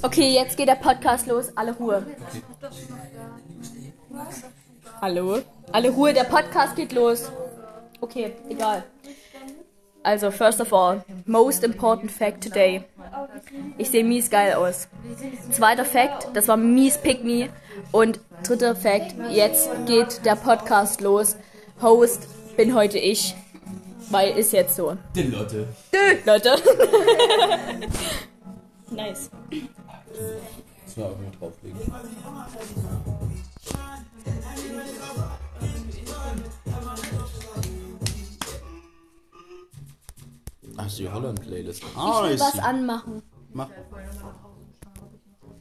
Okay, jetzt geht der Podcast los. Alle Ruhe. Hallo? Alle Ruhe, der Podcast geht los. Okay, egal. Also, first of all, most important fact today. Ich sehe mies geil aus. Zweiter Fact, das war mies Pick Me. Und dritter Fact, jetzt geht der Podcast los. Host bin heute ich. Weil ist jetzt so. Die Lotte. Leute. nice. Das war auch mit drauflegen. Ach, die Holland-Playlist. Ah, Ich will was anmachen. Mach.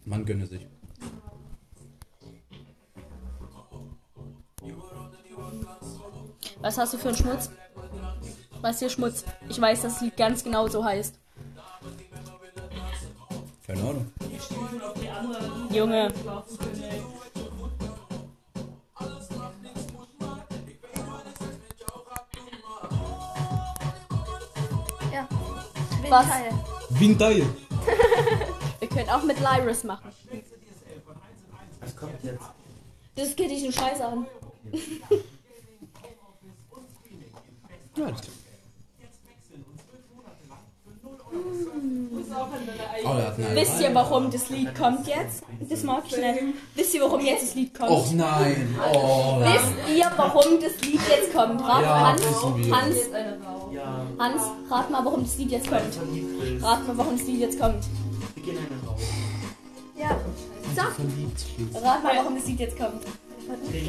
Man gönne sich. Was hast du für einen Schmutz? Was ist hier Schmutz? Ich weiß, dass das Lied ganz genau so heißt. Keine Ahnung. Junge. Ja. Was? Teil. Winteil. Wir können auch mit Lyris machen. Was kommt jetzt? Das geht dich nur scheiße an. Ja, alles klar. Oh, Wisst ihr, warum das Lied kommt jetzt? Das mag ich nicht. Wisst ihr, warum jetzt das Lied kommt? Och nein. Oh. Wisst ihr, warum das Lied jetzt kommt? Rat, Ja, Hans. Hans, Hans, rat mal, warum das Lied jetzt kommt. Rat mal, warum das Lied jetzt kommt. Ja. Sag, Verliebt. rat mal, warum das Lied jetzt kommt.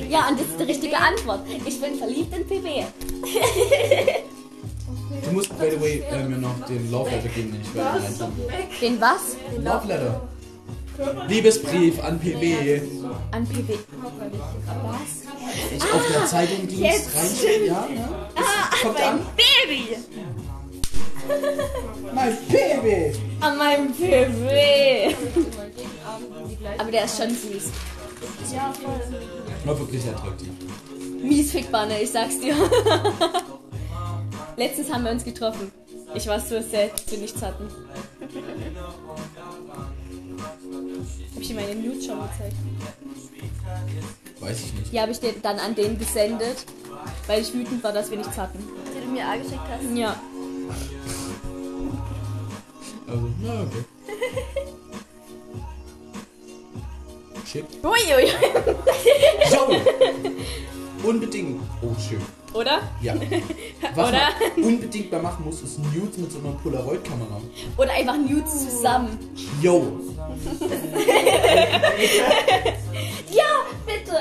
Ja, und das ist die richtige Antwort. Ich bin verliebt in PB. Du musst, by the way, äh, mir noch den Love Letter geben, den ich werde reintun will. Den was? Love Letter. Liebesbrief an PB. An PB. Was? Ich auf der Zeitungsdienst jetzt reinstellen, ja? ja? Das kommt an. Baby! Mein PB. An meinem PB. Aber der ist schon süß. Ja, voll. War wirklich attraktiv. Mies Fickbanne, ich sag's dir. Letztens haben wir uns getroffen. Ich war so sad, dass wir nichts hatten. Hab ich dir meine Nude schon gezeigt? Weiß ich nicht. Die habe ich dir dann an den gesendet, weil ich wütend war, dass wir nichts hatten. Die du mir angeschickt hast. Ja. Also, na okay. Schick. Uiui. So. Unbedingt. Oh, schön. Oder? Ja. Was Oder? man unbedingt mal machen muss, ist Nudes mit so einer Polaroid-Kamera. Oder einfach Nudes zusammen. Yo. Ja, bitte.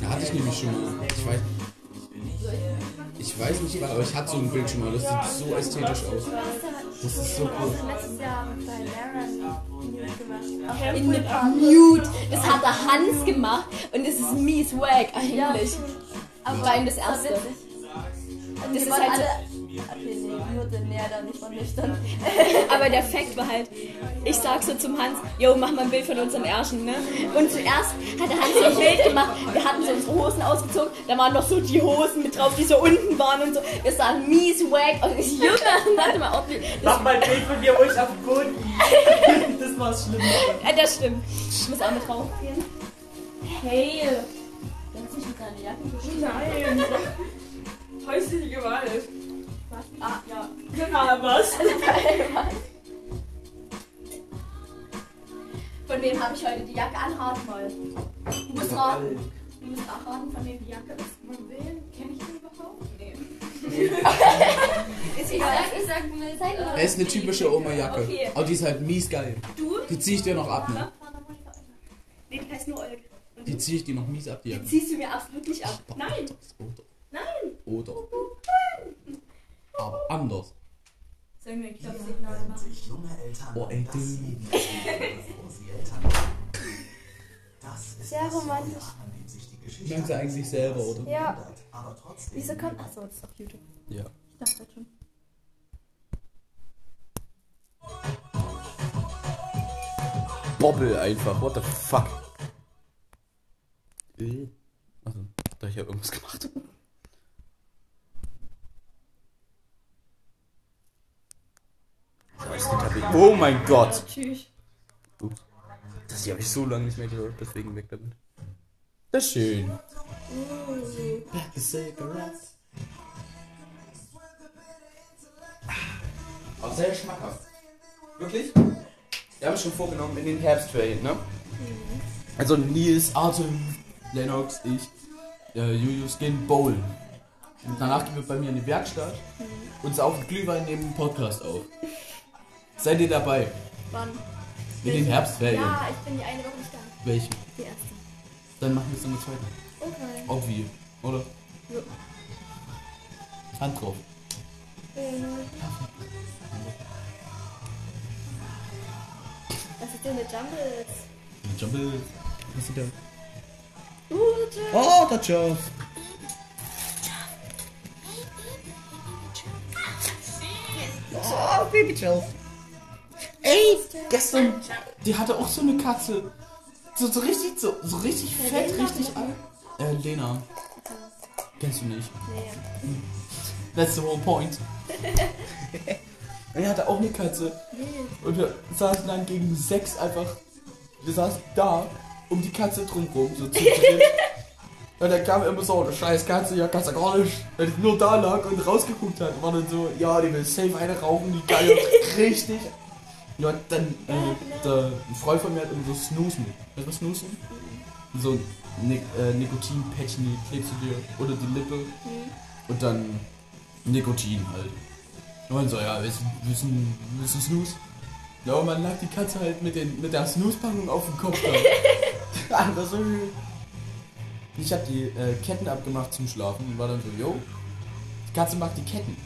Da hatte ich nämlich schon mal. Ich weiß. Ich weiß nicht aber ich hatte so ein Bild schon mal. Das sieht so ästhetisch aus. Das ist so cool. Letztes Jahr bei Laren Nude gemacht. Auch In Nude. Das hat der Hans gemacht und das ist mies wack eigentlich. Aber war ihm das erste. Witzig. Das Die ist waren halt alle. Okay, nee, nur den da nicht von nüchtern. aber der Fakt war halt, ich sag so zum Hans, yo, mach mal ein Bild von unserem Ärschen, ne? Und zuerst hat der Hans so ein Bild gemacht, wir hatten so unsere Hosen ausgezogen, da waren noch so die Hosen mit drauf, die so unten waren und so. Das sah mies wack und ich, Junge, warte mal, ob wir, Mach mal ein Bild von dir, wo ich auf dem Boden. Das war schlimm. äh, das stimmt. Ich muss auch mit drauf gehen. Hey, du hast mich mit deiner Jacke. Nein! Häusliche Gewalt. Was? Ah, ja. Genau, was? Von wem habe ich heute die Jacke an? Rat mal. Du musst raten. Du musst auch raten, von wem die Jacke ist. Von wem? Kenn ich den überhaupt? Nee. Ist Ich egal. sag, ich sag, zeig mir. Er ist eine typische Oma-Jacke. Okay. Aber die ist halt mies geil. Du? Die zieh ich dir noch ab, ne? Nee, die heißt nur Olga. Die zieh ich dir noch mies ab, die Jacke. ziehst du mir absolut nicht ab. Nein. Oder. Nein. Oder. Aber anders. Sollen wir ein Knopf sich junge Eltern Oh, ey, das du. Leben stellen, bevor sie Eltern werden. Das ist Sehr das romantisch. Jahr, an dem sie eigentlich selber, oder? Ja. aber trotzdem Wieso kommt. Achso, das ist auf YouTube. Ja. Ich dachte das schon. Bobbel einfach, what the fuck? Äh. Also, da ich ja irgendwas gemacht. Äh, Oh mein Gott. Tschüss. Ups. Das hier habe ich so lange nicht mehr gehört, deswegen weg damit. Das ist schön. Auch sehr schmackhaft. Wirklich? Wir haben schon vorgenommen in den Herbstferien, ne? Also Nils, Artem, Lennox, ich, äh, Julius gehen bowlen. Und danach gehen wir bei mir in die Werkstatt und saufen Glühwein neben dem Podcast auf. Seid ihr dabei? Wann? In den Herbstferien. Ja, ich bin die eine Woche nicht da. Welche? Die erste. Dann machen wir es in der zweiten. Okay. Obvi, oder? Ja. Hand drauf. Was ist denn mit Jumbles? Jumble. Was ist da? Gute. Oh, der Joff. Oh, Baby Joff. Ey, gestern, die hatte auch so eine Katze. So, so richtig, so, so richtig fett, richtig alt. Äh, Lena. Kennst du nicht? Nee. That's the whole point. er hatte auch eine Katze. Und wir saßen dann gegen sechs einfach. Wir saßen da um die Katze drumrum, so zu dritt. Und dann kam immer so, eine scheiß Katze, ja, kannst du gar nicht. Wenn ich nur da lag und rausgeguckt hat, war dann so, ja, die will safe eine rauchen, die geil, richtig. Ja, dann, äh, der, ein Freund von mir hat immer so Snooze mit. Weißt du was Snoozen? So ein Nik äh, Nikotin-Patchen, die klebst du dir unter die Lippe. Und dann Nikotin halt. Und so, ja, willst, willst, du- willst du Snooze? Ja, und man lag die Katze halt mit, den, mit der Snooze-Packung auf dem Kopf. Einfach so schön. Ich hab die äh, Ketten abgemacht zum Schlafen und war dann so, yo, die Katze mag die Ketten.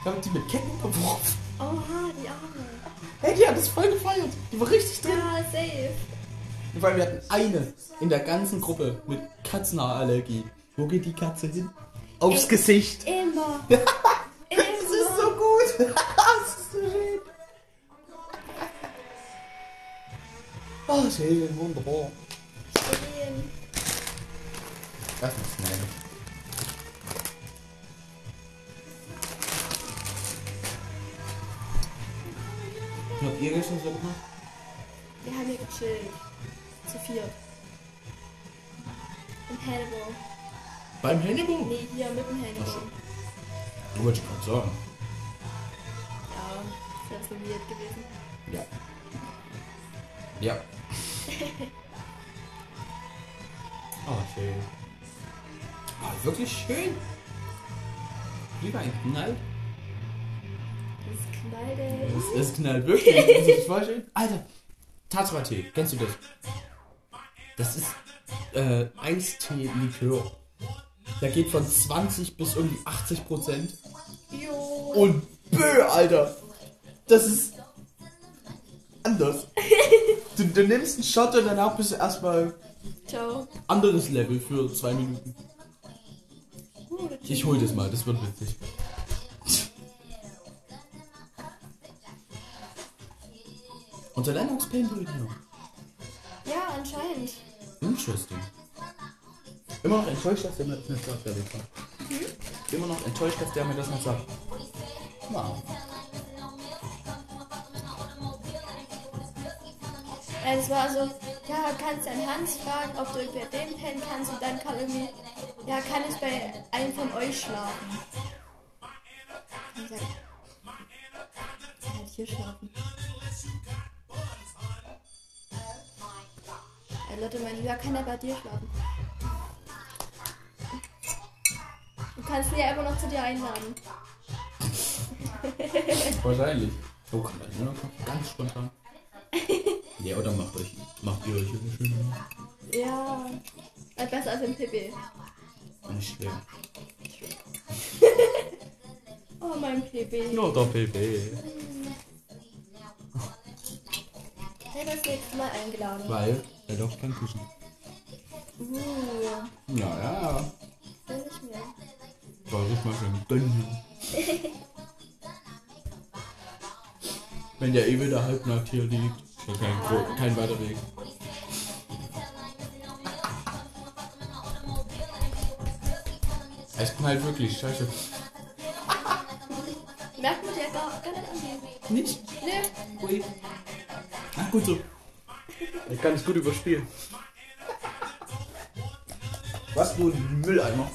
Ich hab die mit Ketten verworfen. Oha, die Arme. Hey, die hat das voll gefeiert. Die war richtig drin. Ja, safe. Vor allem, wir hatten eine in der ganzen Gruppe mit Katzenhaarallergie. Wo geht die Katze hin? Aufs Ey. Gesicht. Immer. Das ist so gut. das ist so schön. Oh, schön, wunderbar. Stehen. Erstmal schnell. Was habt ihr gestern so gemacht? Wir haben hier gechillt. Zu viert. Im Hannibal. Beim Hannibal? Nee, hier mit dem Hannibal. Ach so. Du wolltest gerade sagen. Ja, das wäre weird gewesen. Ja. Ja. oh, schön. Oh, wirklich schön. Lieber ein Knall. Das knallt, ey. Es, es knallt wirklich. Das ist voll schön. Alter, Tatra-Tee. Kennst du das? Das ist äh, Eistee-Likör. Der geht von 20 bis irgendwie 80 Prozent. Und bö, Alter. Das ist anders. Du, du nimmst einen Shot und danach bist du erstmal Ciao. anderes Level für zwei Minuten. Das Ich hol das mal, das wird witzig. Unter Lennox Paintball Radio. Ja, anscheinend. Interesting. Immer noch enttäuscht, dass der mir das nicht sagt, der Wichser. Immer noch enttäuscht, dass der mir das nicht sagt. Wow. Ja, das war so, ja, kannst deinen Hans fragen, ob du bei dem pennen kannst und dann kam irgendwie, ja, kann ich bei einem von euch schlafen? Ich sag, halt hier schlafen. Ja, Leute meinen, ja, kann er bei dir schlafen? Du kannst ihn ja immer noch zu dir einladen. Wahrscheinlich. Oh, kann das nur noch ganz spontan. ja, oder macht euch, macht ihr euch eine schöne Ja, äh, besser als im PP. Nicht schwer. Oh, mein PP. Nur der PP. Wer das nächste Mal eingeladen? Weil er doch kein Küchen. Uh, Ja, ja. will nicht mehr. Soll ich mal schön gönnen. Wenn der eh wieder halbnackt hier liegt, ist ja kein, kein weiter Weg. Es knallt wirklich, scheiße. Merkt man dir gar, gar nicht an. Nicht? Nee. Ui. Ach, gut so. Gut überspielen. Was wohl Mülleimer?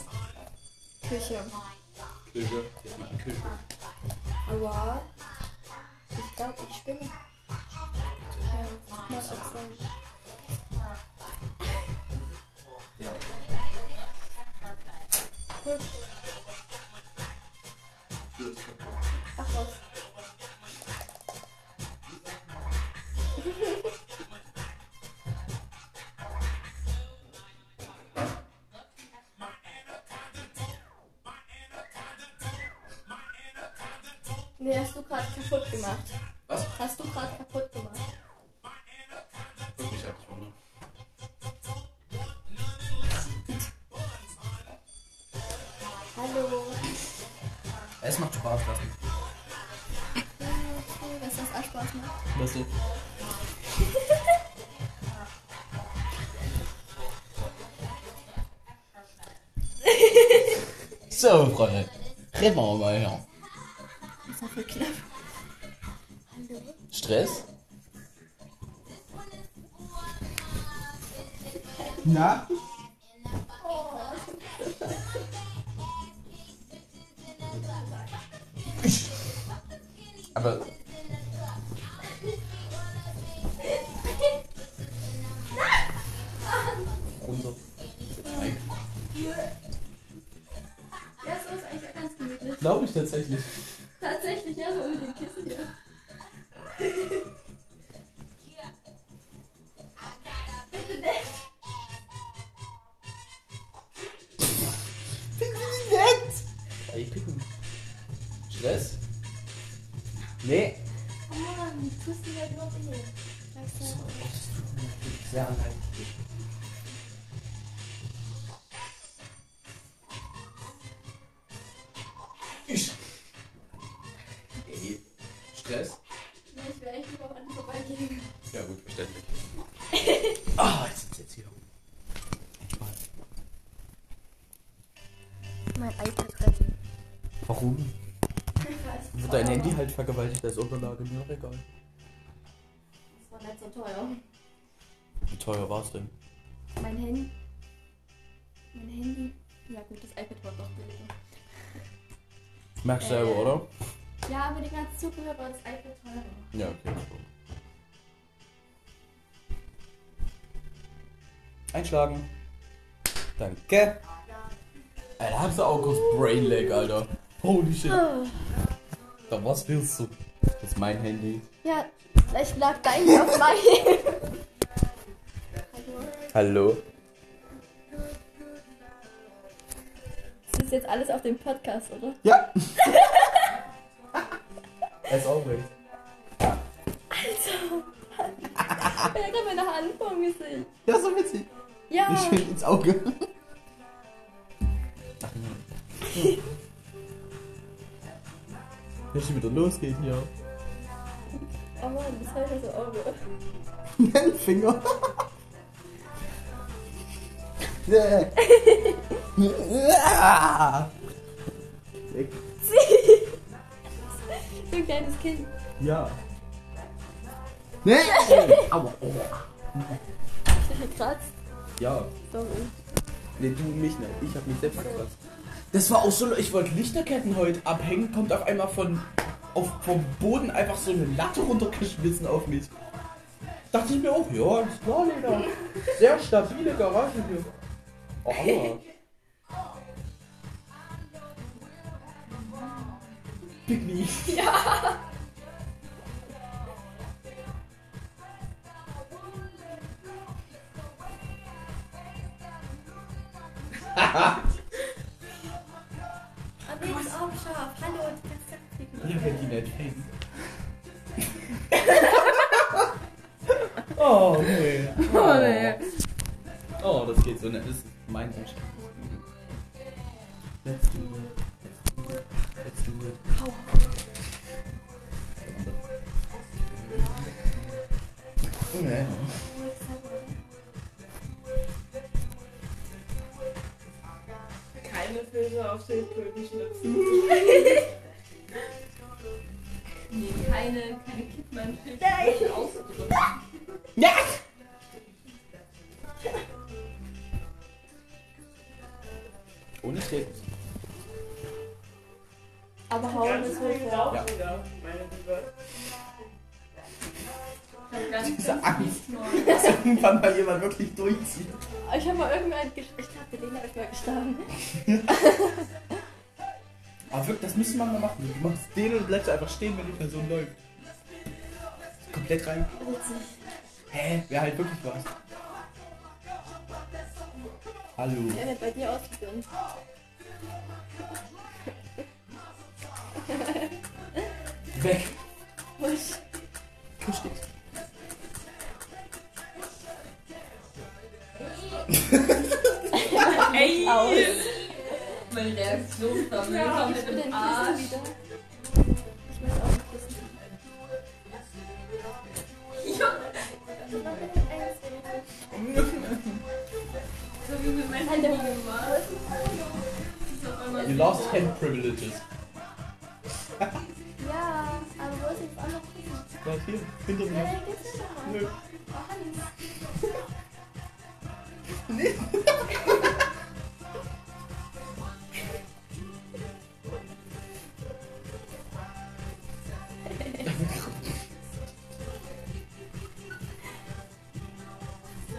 Küche. So, Freunde. Reden wir mal her. Das war voll knapp. Hallo. Stress? Na? Aber. Glaube ich tatsächlich. Merkst du Äh. selber, oder? Ja, aber die ganze Zubehör war das iPad teurer. Ja, okay. Einschlagen. Danke. Alter, du auch kurz Brainlag, Alter. Holy shit. Da was willst du? Das ist mein Handy. Ja, vielleicht lag dein auf mein. Hallo. Hallo. Das ist jetzt alles auf dem Podcast, oder? Ja. As always. Also. Ich hab meine Hand vor mir gesehen. Ja, so witzig. Ja. Ich schön ins Auge. Ach nein. Wenn es wieder losgeht hier. Oh Mann, das fällt mir so Auge. Ein Finger. Weg. So ein kleines Kind. ja. Nee. Aua. Oh. Ich bin gekratzt. Ja. Sorry. Nee, du mich nicht. Ich hab mich selbst gekratzt. Das war auch so, ich wollte Lichterketten heute abhängen, kommt auf einmal von auf, vom Boden einfach so eine Latte runtergeschmissen auf mich. Dachte ich mir auch, ja, ist klar, Leder. Sehr stabile Garage hier. Oh, aua. Picknick. Aber die ist auch scharf. Hallo, die kannst du kriegen. Ja, wenn die nicht hängen. oh, nee. Oh, nee. Oh, das geht so nicht. Das ist mein Wunsch. Let's do it. Let's do it. Nee. Keine Filme auf den König schnitzen. keine, keine Kippmann-Fisch Nein. ausgedrückt. Ja! Hilfe. Ja. Meine Liebe. Ich hab ganz Diese Angst. Dass irgendwann mal jemand wirklich durchzieht. Ich habe mal irgendwann gesch Ich glaube, den habe ich mal geschlagen. Aber wirklich, das müsste man mal machen. Du machst den und bleibst einfach stehen, wenn die Person läuft. Komplett rein. Witzig. Hä? Wäre halt wirklich was. Hallo. Ich werde bei dir ausprobieren. Weg. Wusch. Kusch geht's. Ey! Aus. Meine Reaktion war Ja, ich mit dem Arsch. Wieder. Ich muss auch ein Kissen. So wie mit meinem Handy gemacht. You lost hand privileges. Ja, wo ist jetzt auch noch Kissen? Ja, hier, hinter Ja, mir. Nö. Hannes.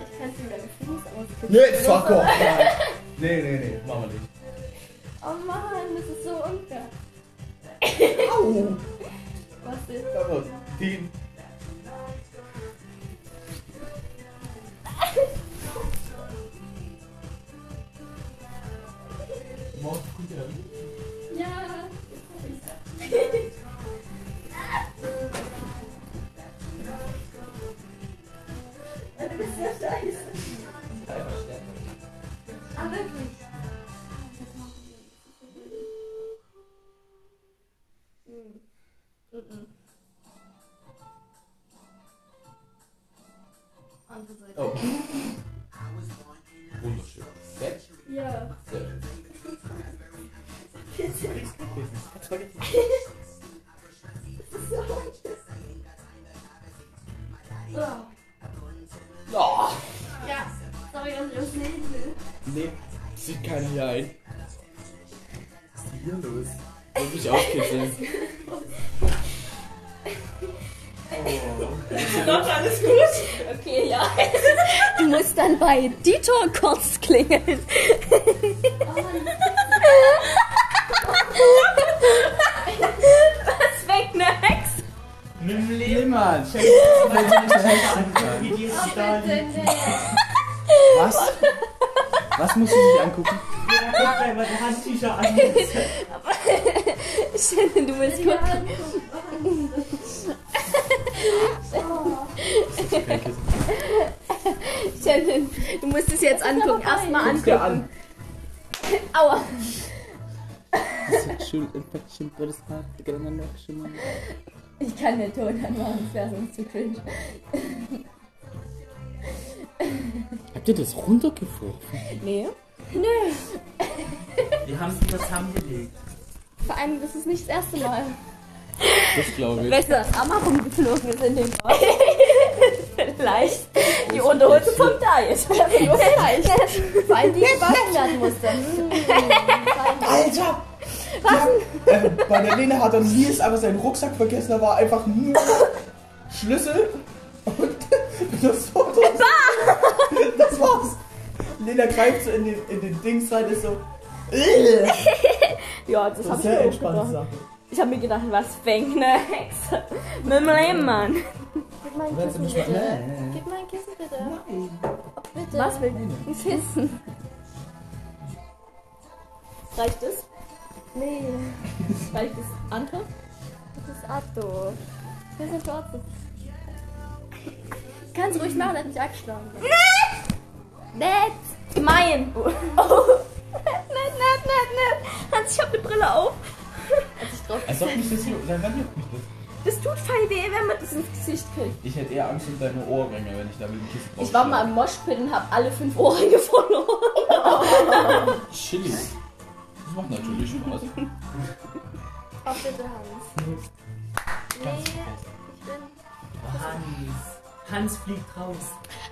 Ich kann es deinen Fuß auskippen. Nee, fuck off. Nein. Nee, nee, nee, machen wir nicht. Oh Mann, das ist so unfair. Au! Was ist? Aber die. Mach Dann bei Dito kurz klingeln. Was weg, ne Hex? Nimm nicht. Was? Was musst du sich angucken? Jeder guckt einmal die Handtücher an. infection, but it's not to get an infection. Ich kann den Ton anmachen, das wäre sonst zu cringe. Habt ihr das runtergeworfen? Nee. Wir haben sie zusammengelegt. Vor allem, das ist nicht das erste Mal. Das glaube ich. Weißt du, was Amma rumgeflogen ist in dem Ort? Vielleicht die Unterhose vom Diet. Vielleicht. Vor allem, die gewaschen werden musste. Alter! Was? Äh, bei der Lena hat er Nils aber seinen Rucksack vergessen, da war einfach nur Schlüssel und das Foto. Das war's. Lena greift so in den, in den Dings rein, ist so. "Ugh." Ja, das, Das hab ist ich sehr mir auch entspannte gedacht. Sache. Ich hab mir gedacht, was fängt ne Hexe mit dem Leben, Mann. Gib mein Kissen bitte. Gib mein Kissen bitte. Oh, bitte. Was will ein Kissen? Reicht es? Nee, Reicht das andere? das ist Atto. Wir sind dort. Kannst ruhig machen, er hat mich angeschlagen. Nett! Gemein! Oh. nett, nett, nett, nett! Hans, ich hab eine Brille auf. Als ob mich das hier. Nein, wann juckt mich das? Das tut voll weh, wenn man das ins Gesicht kriegt. Ich hätte eher Angst um deine Ohrringe, wenn ich da mit dem Kissen drauf Ich war mal im Moshpit und hab alle fünf Ohrringe verloren. Chili. Macht natürlich Spaß. Oh, bitte, Hans. Nee, ich bin. Hans. Hans fliegt raus.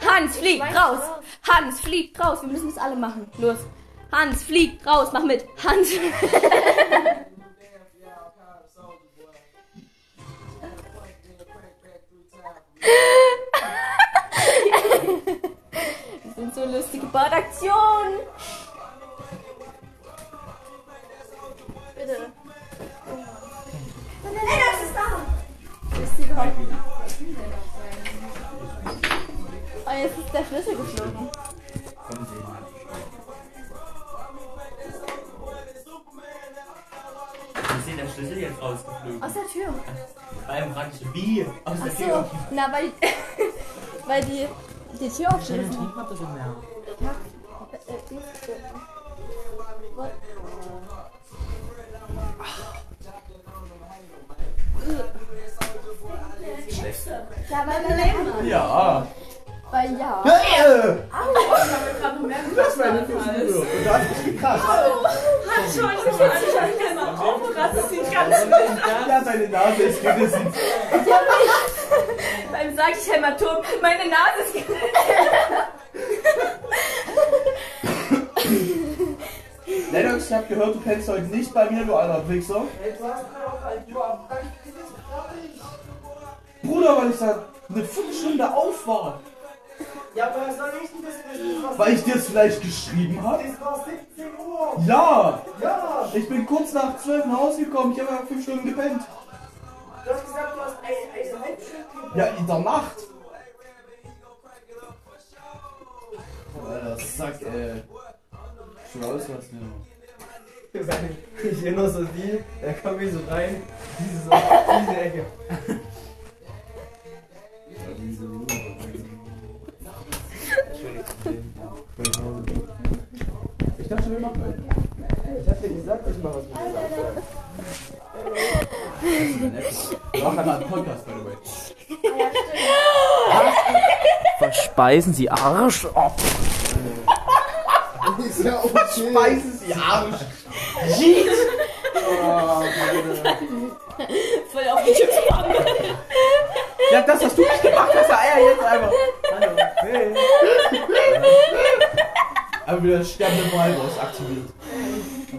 Hans fliegt raus. Hans fliegt raus. Wir müssen es alle machen. Los. Hans fliegt raus. Mach mit. Hans. Das sind so lustige Badaktionen. Bitte. Ist sie überhaupt? Oh, jetzt ist der Schlüssel geflogen. Wie ist denn der Schlüssel jetzt rausgeflogen? Aus der Tür. Frage ich, wie? Aus Ach der so. Tür. Na, weil, weil die, die Tür Dann aufschließen. trinkt man das im Meer. Ja, weil, Ja. weil ja. Das war eine Frisur. Und da hat mich gekratzt. Entschuldigung, ich kann mal aufrasten, das sieht ganz Ja, seine Nase ist gerissen. Beim sag ich Hämatom, meine Nase ist ge- Lennox, ich hab gehört, du pennst heute nicht bei mir, du alter Wichser. Bruder, weil ich da eine Viertelstunde auf war. Ja, aber das soll ich ein bisschen was Weil ich dir es vielleicht geschrieben habe. es war 17 Uhr. Ja, Ja, ich bin kurz nach 12 nach Hause gekommen. Ich habe ja fünf Stunden gepennt. du hast gesagt, du hast eine, eine halbe Stunde Ja, in der Nacht. Alter, Sack, ey. Schon auslassen, Ich sehe nur so die, da komme ich so rein, diese, so, diese Ecke. Ich dachte, wir machen. Ich hab dir gesagt, ich mach was mit dir. Wir machen einmal einen Podcast, by the way. Verspeisen Sie Arsch? Oh. Ist ja okay. Weißes Arsch. Voll auf die Tür. Ja, das hast du nicht gemacht, hast ja Eier jetzt einfach. Hallo, hey. Aber wieder Walross aktiviert.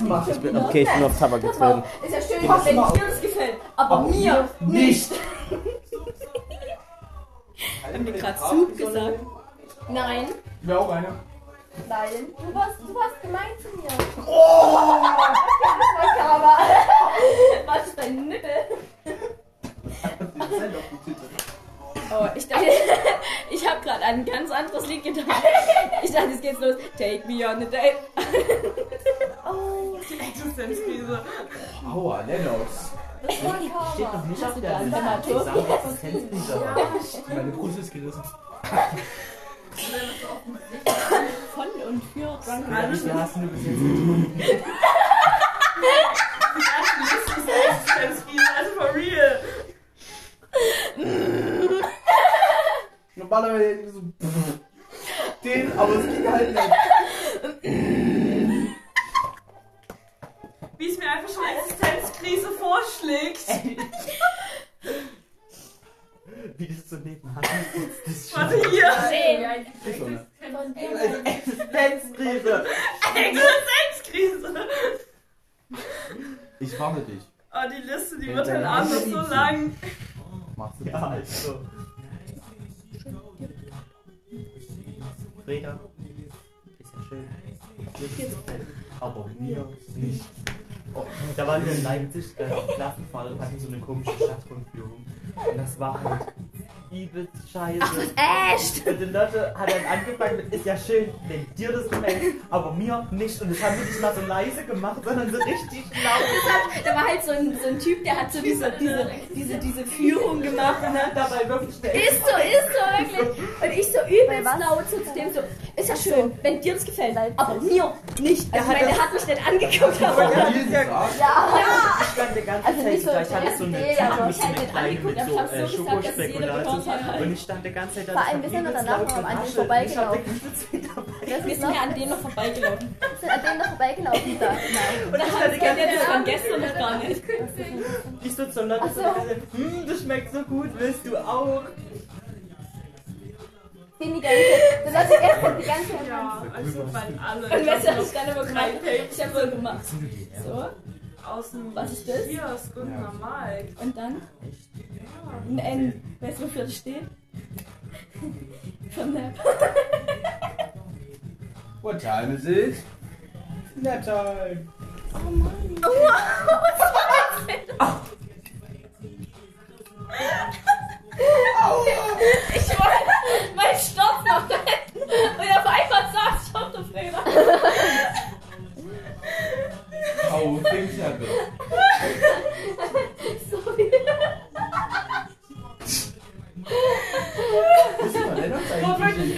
Mach ich bitte. Okay, ich bin auf Tabak getreten. Ist ja schön, wenn dir das gefällt. Aber mir Nicht. Existenzkrise. Meine Brust ist gerissen. Von und für Drunken. Wie übelst scheiße. Echt? Und die Leute hat dann angefangen mit, ist ja schön, wenn dir das gefällt, aber mir nicht. Und das haben wir nicht mal so leise gemacht, sondern so richtig laut. Da war halt so ein, so ein Typ, der hat so diese, diese, diese, diese Führung gemacht. Ne? Dabei wirklich schnell. Ist so, ist so, wirklich. Und ich so übelst laut so zu dem so, ist ja schön, wenn dir das gefällt, aber mir nicht. Also ich meine, der hat mich nicht angeguckt, aber Ja, ja, Tag. Ich stand die ganze Also Zeit nicht so da. Ich hatte so eine nee, Tüte mit mit ich so hab so äh, gesagt, Schokospekulatius Und ich stand die ganze Zeit da. Vor allem, das wir sind doch danach noch an denen hab vorbeigelaufen. Wir ist sind noch, ja an denen noch vorbeigelaufen. sind an denen noch vorbeigelaufen da. Und ganze ihr das Zeit von gestern noch gar nicht? Ich so zur Leute Ach so. Hm, das schmeckt so gut, willst du auch? Den die ganze Zeit. Das hat die ganze Zeit. Ja, also weil alle. Und weißt du, was ich dann immer gemacht habe? Ich habe so gemacht. So. Aus dem Was ist das? Kiosk und normal. Und dann ein N. Weißt du, wofür das steht? Für Nap. What time is it? Nap time. Ich wollte meinen Stoff noch retten. Und auf einmal saß ich auf der Feder. 아우 땡치한다. Ist der Lennox Wo eigentlich?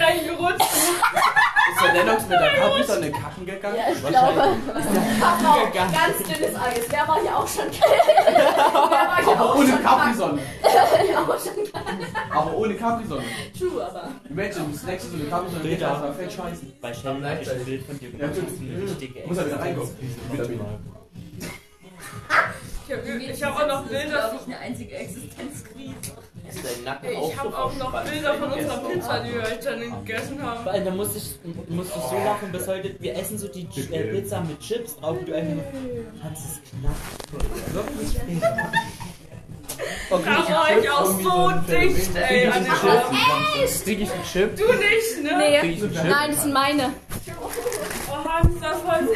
Ist der Lennox mit der Capri so eine Kacken gegangen? Ja, ich glaube. Genau, ganz dünnes Eis. Wer war hier auch schon hier Aber auch ohne schon Capri-Sonne. Aber ohne Capri-Sonne. True, aber. Imagine, du snackst so eine Capri-Sonne, das mal fett scheißen. Bei Shelly habe ich ein Bild von dir gemacht. Ist Muss er wieder reinkommen. Wieder wieder. Ich habe ich hab auch noch Bilder von. eine einzige Existenzkrise. Ist dein Nacken Ich habe auch noch Bilder von unserer Pizza, die wir heute dann gegessen haben. Vor allem, da musste ich, musste ich so lachen bis heute. Wir essen so die äh, Pizza mit Chips drauf und du einfach nur. Hans ist knapp. Wirklich? Da war ich auch so dicht, ey, an den Armen. Krieg ich einen Chip? Du nicht, ne? Nee, ich nein, das sind meine. Oh, Hans, das war so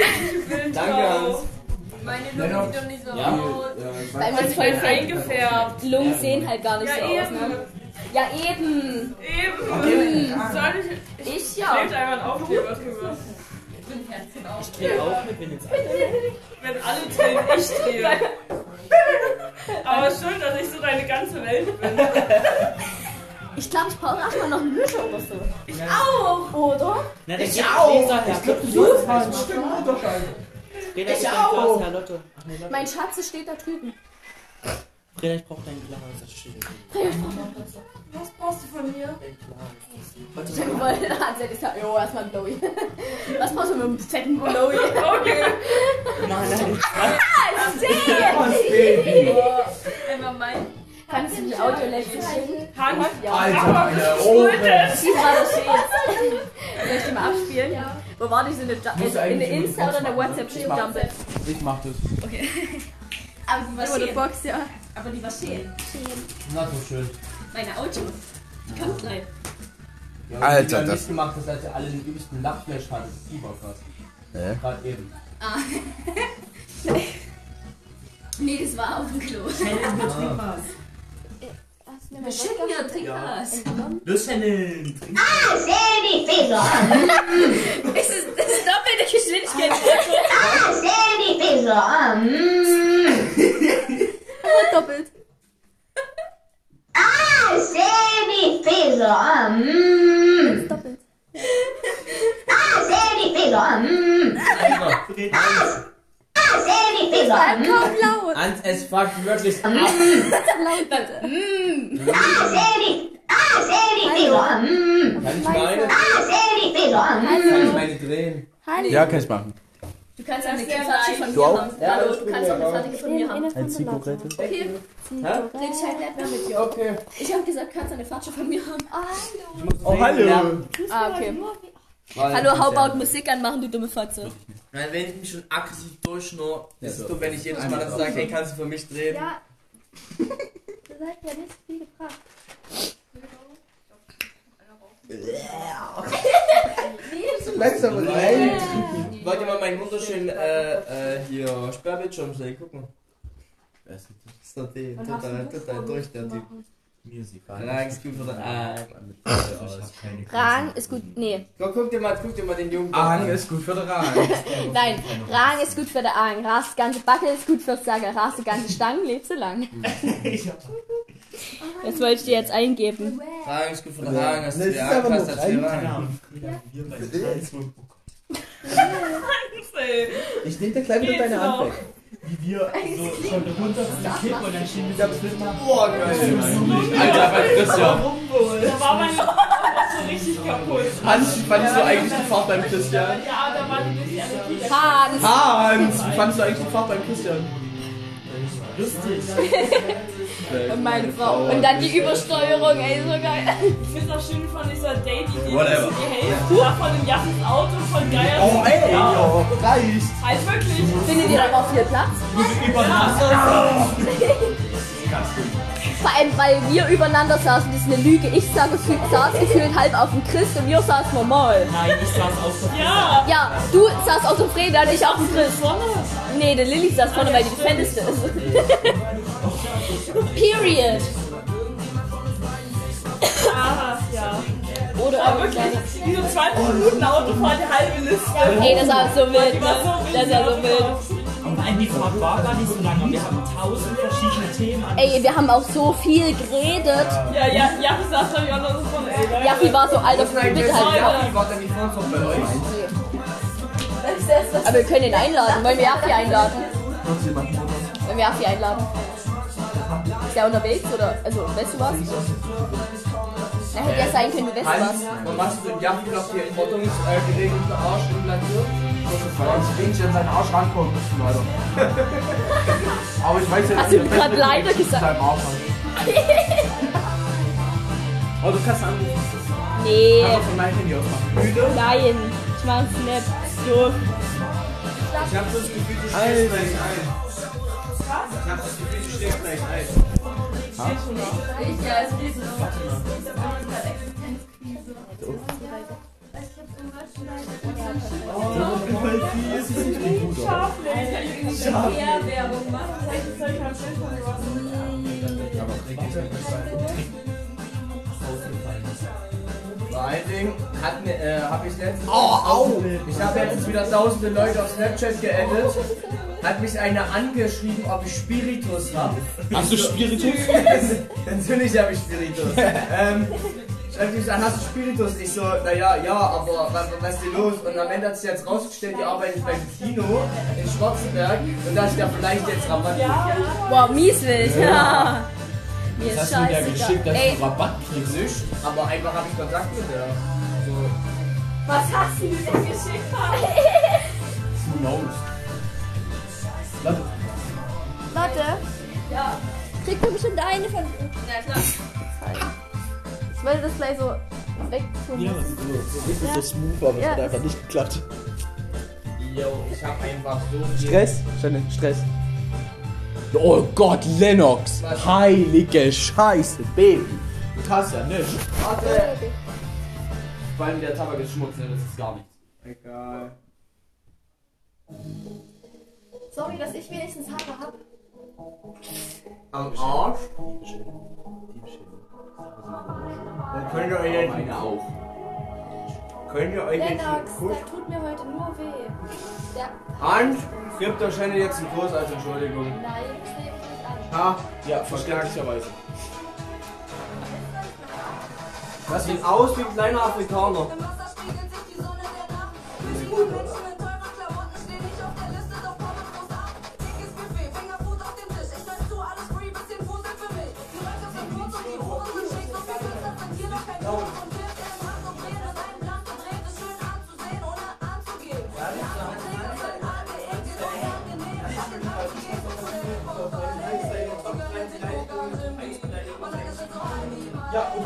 Danke. Hans. Meine Lunge sieht doch nicht so Ja. Weil Das man ist voll eingefärbt. Die Lungen sehen halt gar nicht Ja, so aus, eben. ne? Ja, eben. Eben. Soll ich. Ich ja. Klebt einfach einen Aufkleber drüber. Ich drehe auch mit, wenn jetzt alle. Wenn alle drehen, ich drehe. Aber schön, dass ich so deine ganze Welt bin. Ich glaube, ich brauche erstmal noch einen Lütter oder so. Ich auch. Oder? Na, ich auch! Ich glaube, du sollst mal ein Stück Motorscheibe. Reda, ich auch! Glas her, Lotte. Ach nee, Lotte. Mein Schatz steht da drüben. Reda, ich brauch dein Glas. Das steht da. Was brauchst du von mir? Dein Glas. Ich habe wollte, hat sie gesagt, jo, erstmal ein Blowy. Was brauchst du mit einem fetten Blowy? Okay. Nein, nein. Einmal mein. Kannst du die Audio-Lektion schicken? Hans, Alter, meine Ohren. Die gerade steht. Soll ich die mal abspielen? Ja. Wo war die? So eine, in, in mit Insta oder Box machen, whatsapp Ich mach dumpe Ich mach das. Aber die war schön. Box, ja. Aber die war schön. Na, so schön. Meine Auto. Die kommt gleich. Ja, Alter, die haben das- nicht gemacht, das als ihr alle den übelsten Lachflash hattet. Überkrass. Hä? Gerade eben. Nee, das war auf dem Klo. Ah. Wir schicken ja Trinkglas. Los, Shannon! Ist es das ist doppelte Geschwindigkeit? Doppelt. Doppelt. Kaum laut. Ans, es fuckt wirklich ab. Laut bitte. Kann ich meine? Kann ich meine drehen? Hallo. Ja, kann ich machen. Du kannst eine Fertige von Du mir auch? haben. Ja, Hallo, ich du kannst auch eine. Fertige von mir haben. Ein Zigarette. Okay, Hä? red ich halt nicht mehr mit dir. Okay. Ich habe gesagt, kannst eine Fertige von mir haben. Oh, hallo. Ah, okay. Weil- Hallo, how about Musik anmachen, du dumme Fotze. Nein, wenn ich mich schon aggressiv durchschnur, Ja, ist es so. dumm, wenn ich jedes Mal Einmal dann sage, hey, kannst du für mich drehen? Ja. Das hat ja nicht viel gebracht. Bleibst aber rein. Wollt ihr mal meinen wunderschönen, äh, äh, hier, Sperrbildschirm sehen? Guck mal. Das ist doch der, total, total durch, der Typ. Lang ist gut für den Arm. Rang ist gut. Nee. Guck, guck dir mal, guck dir mal den Jungen an. ist gut für den Rang. Nein, Rang ist gut für den Arm. Rast ganze Backe ist gut fürs Sagen. Rast die ganze Stange, lebst du lang. Das wollte ich dir jetzt eingeben. Rang ist gut für den Rang. Das ist hast du dir rein. Rang. Ey. Ich nehme dir gleich wieder deine weg. Wie wir so schon runter von der Kippe und dann stehen wir so mit Boah, geil. Alter, bei Christian. Da war mein so richtig kaputt. Hans, wie fandest du eigentlich die Fahrt beim Christian? Ja, da war die bisschen. Hans! Hans, wie fandest du eigentlich die Fahrt beim Christian? Lustig. Und meine Frau. Und dann die Übersteuerung, ey, so geil. Ich finde es auch schön von dieser Date-Idee, Whatever. die Hälfte davon im Jassens Auto von Geier Oh, ey, ja. reicht. Halt wirklich. Findet ihr dann auch viel Platz? Übereinander. Vor allem, weil wir übereinander saßen, das ist eine Lüge. Ich sah gefühlt, saß gefühlt halb auf dem Chris und wir saßen normal. Nein, ich saß auf der Ja. Ja, du saßt auf dem Freda und ich auf dem Chris. Nee, der Lilly saß vorne, weil die die ist. Period. Aha, ja. Oder Aber wirklich, diese 20 Minuten Autofahrt, die halbe Liste. Ey, das war so wild, war ne? Das ist ja so wild. Und nein, die Fahrt war gar nicht so lang, aber wir haben tausend verschiedene Themen. Ey, wir haben auch so viel geredet. Ja, ja, ja, ich saß da auch noch von, ey. Jaffi war so, Alter, bisschen halt. Jaffi, war der nicht vor uns noch bei euch? Aber wir können ihn einladen. Wollen wir Jaffi einladen? Wollen wir Jaffi einladen? Der unterwegs oder? Also, weißt du was? Er hätte ja sein können, du weißt was. und machst du dem Jaffi noch hier Ortungsgerät im Arsch implantiert? Wenn ich an seinen Arsch rankommen müssen, leider. Aber ich weiß ja, Hast du gerade leider gesagt? Aber du kannst anrufen. Nee, Kannst du von meinem Handy nein. Ich mach's nicht. So. Ich hab so das Gefühl, du schläfst gleich ein. Ich hab das Gefühl, du schläfst gleich ein. Werbung machen, das heißt, das Zeug hat schon Vor allen Dingen hat mir, äh, hab ich letztens. Oh, au! Ich habe letztens wieder tausende Leute auf Snapchat geaddet. Hat mich einer angeschrieben, ob ich Spiritus habe. Hast du Spiritus? Natürlich habe ich Spiritus. ähm, schreibt mich an, hast du Spiritus? Ich so, naja, ja, aber was, was ist denn los? Und am Ende hat sich jetzt rausgestellt, die arbeitet beim Kino in Schwarzenberg und da ist ja vielleicht jetzt Rabatt. Wow, mies wild. Ja. Mir ist Hast du dir scheiße. geschickt, dass Ey, du Rabatt kriegst? Nicht, aber einfach habe ich Kontakt mit der. So. Was hast du mir denn geschickt? Who knows? Warte. warte. Ja. Kriegt du bestimmt eine von. Ja, klar. Ich wollte das gleich so wegtun. Ja, das ist so, so richtig so smooth, aber es Ja. hat einfach nicht geklappt. Yo, ich habe einfach so viel. Stress? Stelle, Stress. Oh Gott, Lennox! Was? Heilige Scheiße, Baby! Du kannst ja nicht. Warte! Vor allem der Tabak ist Schmutz, ne? das ist gar nichts. Egal. Sorry, dass ich wenigstens Haare hab. Am Arsch? Dann könnt ihr euch jetzt. Meine auch. Könnt ihr euch jetzt. Lennox, der tut mir heute nur weh. Der, Hans, gibt der Channel jetzt einen Kurs als Entschuldigung. nein, das nehme ich nicht an. Ha? Ja, verständlicherweise. Das sieht aus wie ein kleiner Afrikaner. Im Wasser spiegelt sich die Sonne der Nacht.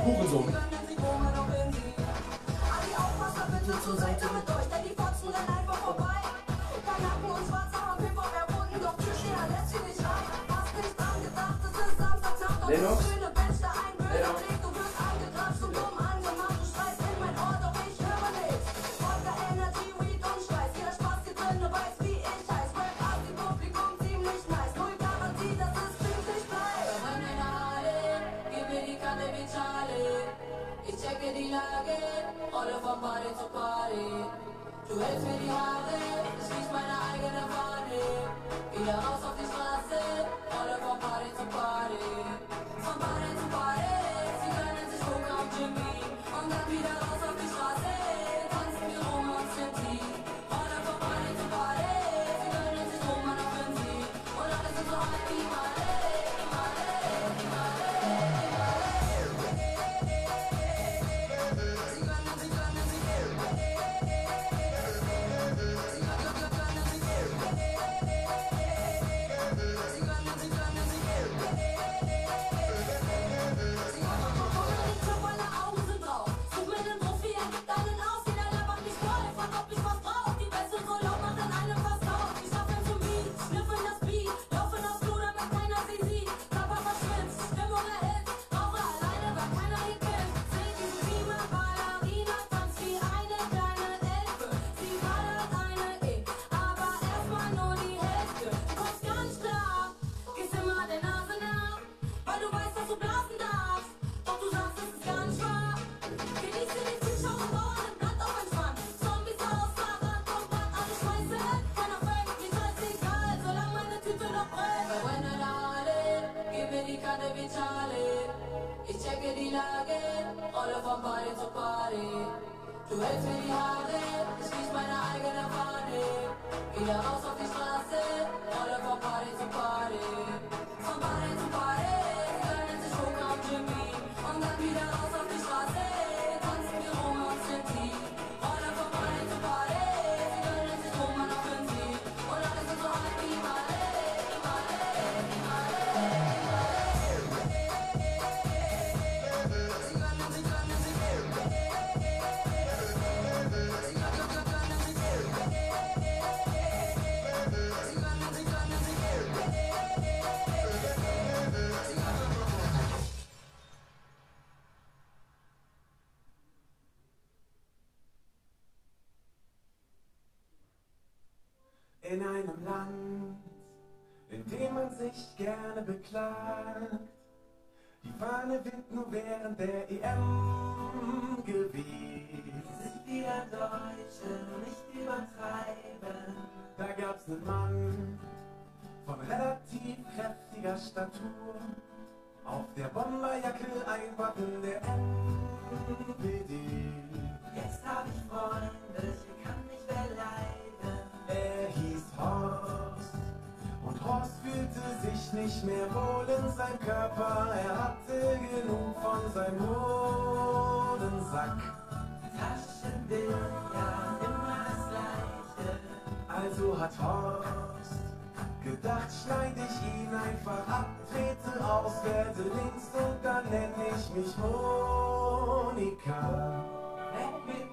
Hurensohn. Du hältst mir die Haare, es schließ meine eigene Fahne. Wieder raus ich gerne beklagt. Die Fahne wird nur während der EM geweht. Sind wir Deutsche nicht übertreiben? Da gab's einen Mann von relativ kräftiger Statur. Auf der Bomberjacke ein Wappen der NPD. Jetzt hab ich Freunde, ich kann mich mehr. Er hieß Horst. Horst fühlte sich nicht mehr wohl in seinem Körper, er hatte genug von seinem Hodensack. Taschenbild, ja, immer das Gleiche. Also hat Horst gedacht, schneide ich ihn einfach ab, trete aus, werde links und dann nenne ich mich Monika. Weg mit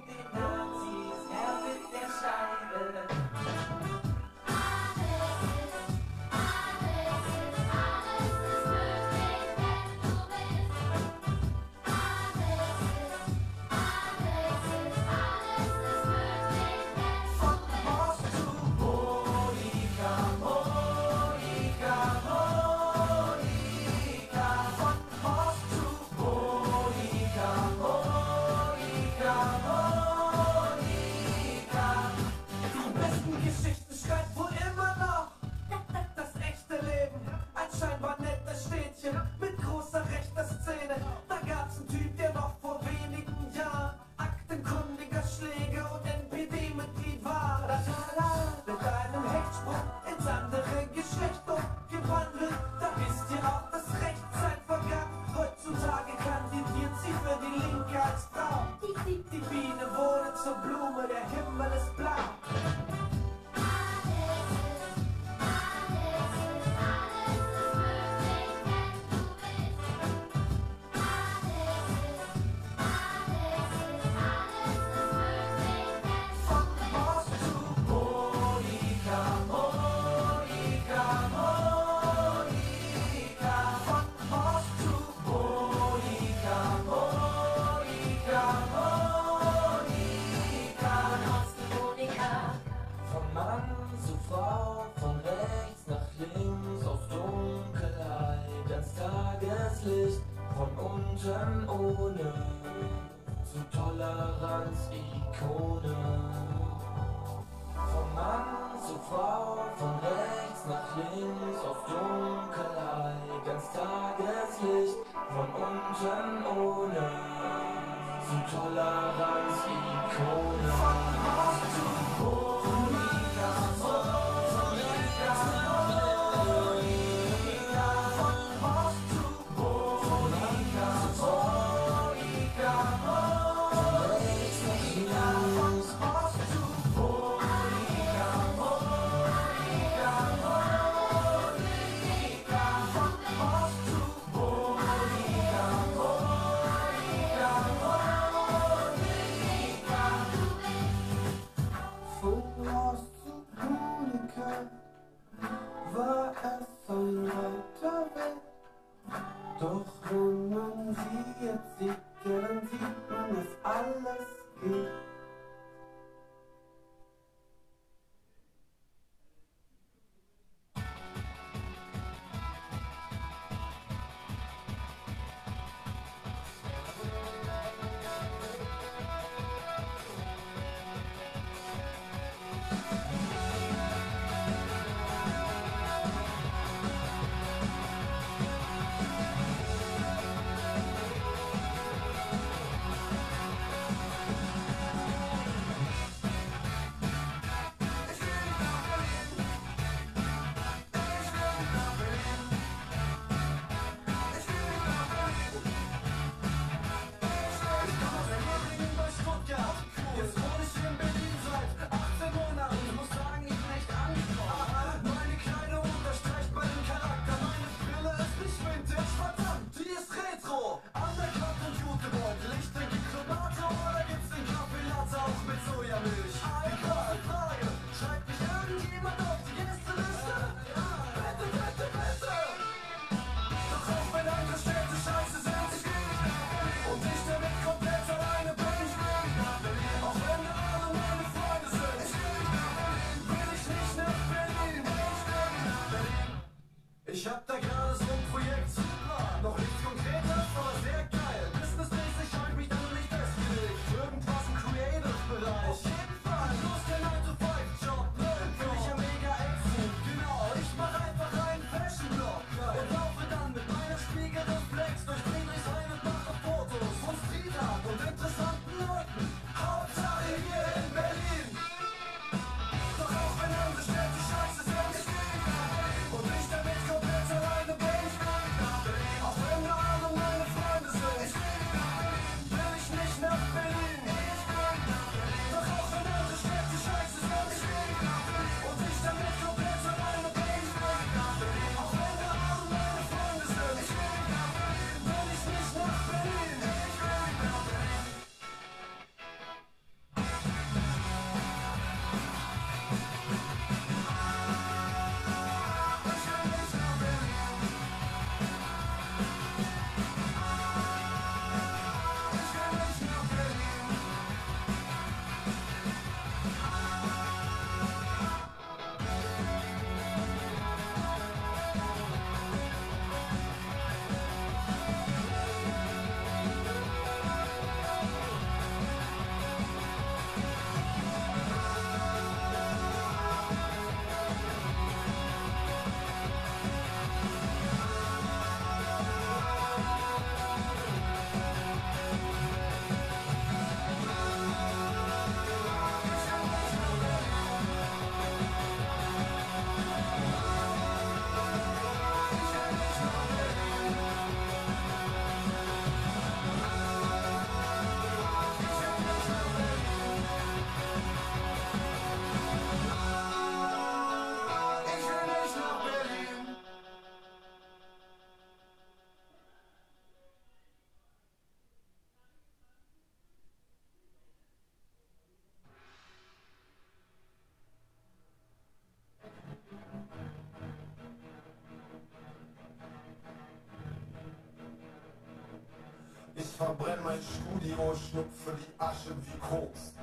mein Studio, schnupfe die Asche wie Koks.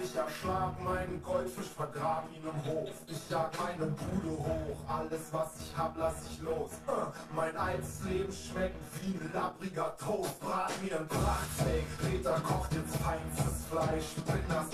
Ich erschlag meinen Goldfisch, vergrab ihn im Hof. Ich jag meine Bude hoch, alles was ich hab, lass ich los. Äh, mein altes Leben schmeckt wie ein labbriger Toast. Brat mir ein Prachtsteak, Peter kocht jetzt feinstes Fleisch. Bin das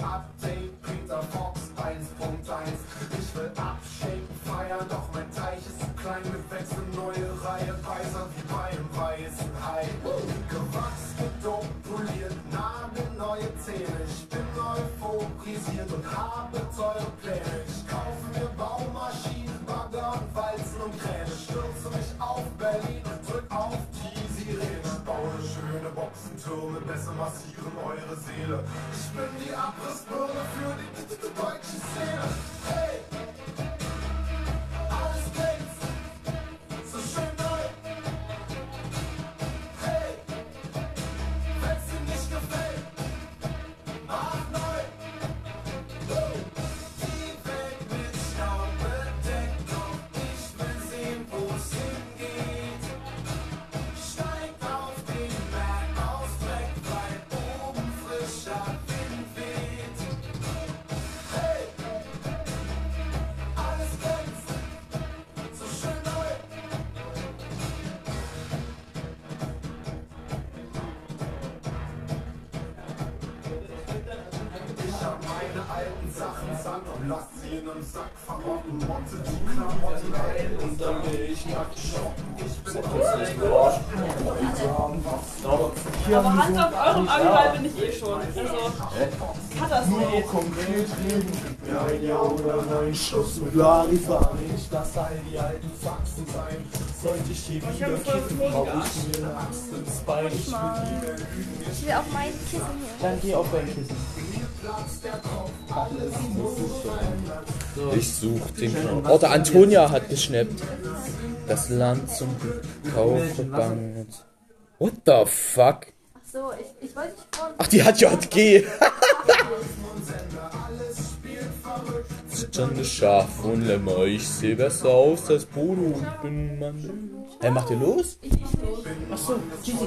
Seele. Ich bin die Abrissbirne für die, deutsche Szene. Aber Hand auf eurem Augenball bin ich eh schon. Also, Katastrophe. konkret reden. Ja, ja oder nein, Schluss mit Larifari. Ich lass all die alten Faxen sein. Sollte ich hier Ich wieder kiffen, geachtet. ich mir eine Axt ins Bein. Ich will. Ich will auch mein Kissen hier. Dann geh auf dein Kissen. Ich such den Knopf. Oh, der Antonia hat geschnappt. Das Land zum Kauf verbannt. What the fuck? Ach so, ich, ich wollte dich fragen. Ach, die hat JG. Stande scharf und Lämmer. Ich seh besser aus als Bodo. Ich bin Mann. Hey, macht ihr los? Ach so, Gigi.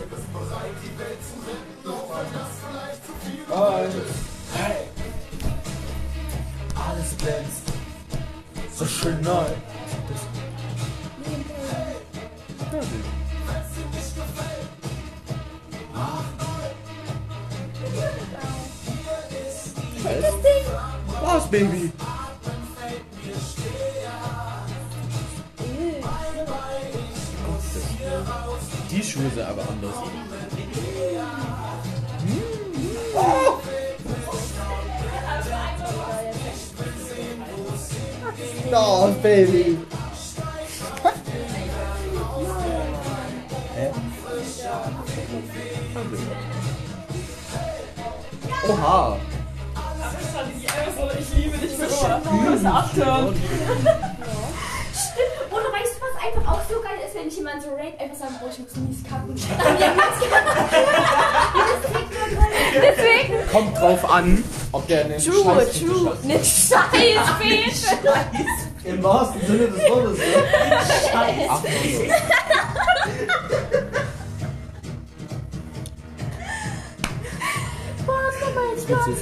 Alles glänzt. So schön neu. Was, Baby? Die Schuhe sind aber anders. No, Baby. Oha. Das Abturn. Oder weißt du, was einfach auch so geil ist, wenn ich jemand so rate, einfach sagen, oh, ich muss mies kacken. Deswegen, Kommt drauf an, ob der eine true, true. hat. Ne Scheiß, bitte. Im wahrsten Sinne des Wortes, ne? Ach, Dann,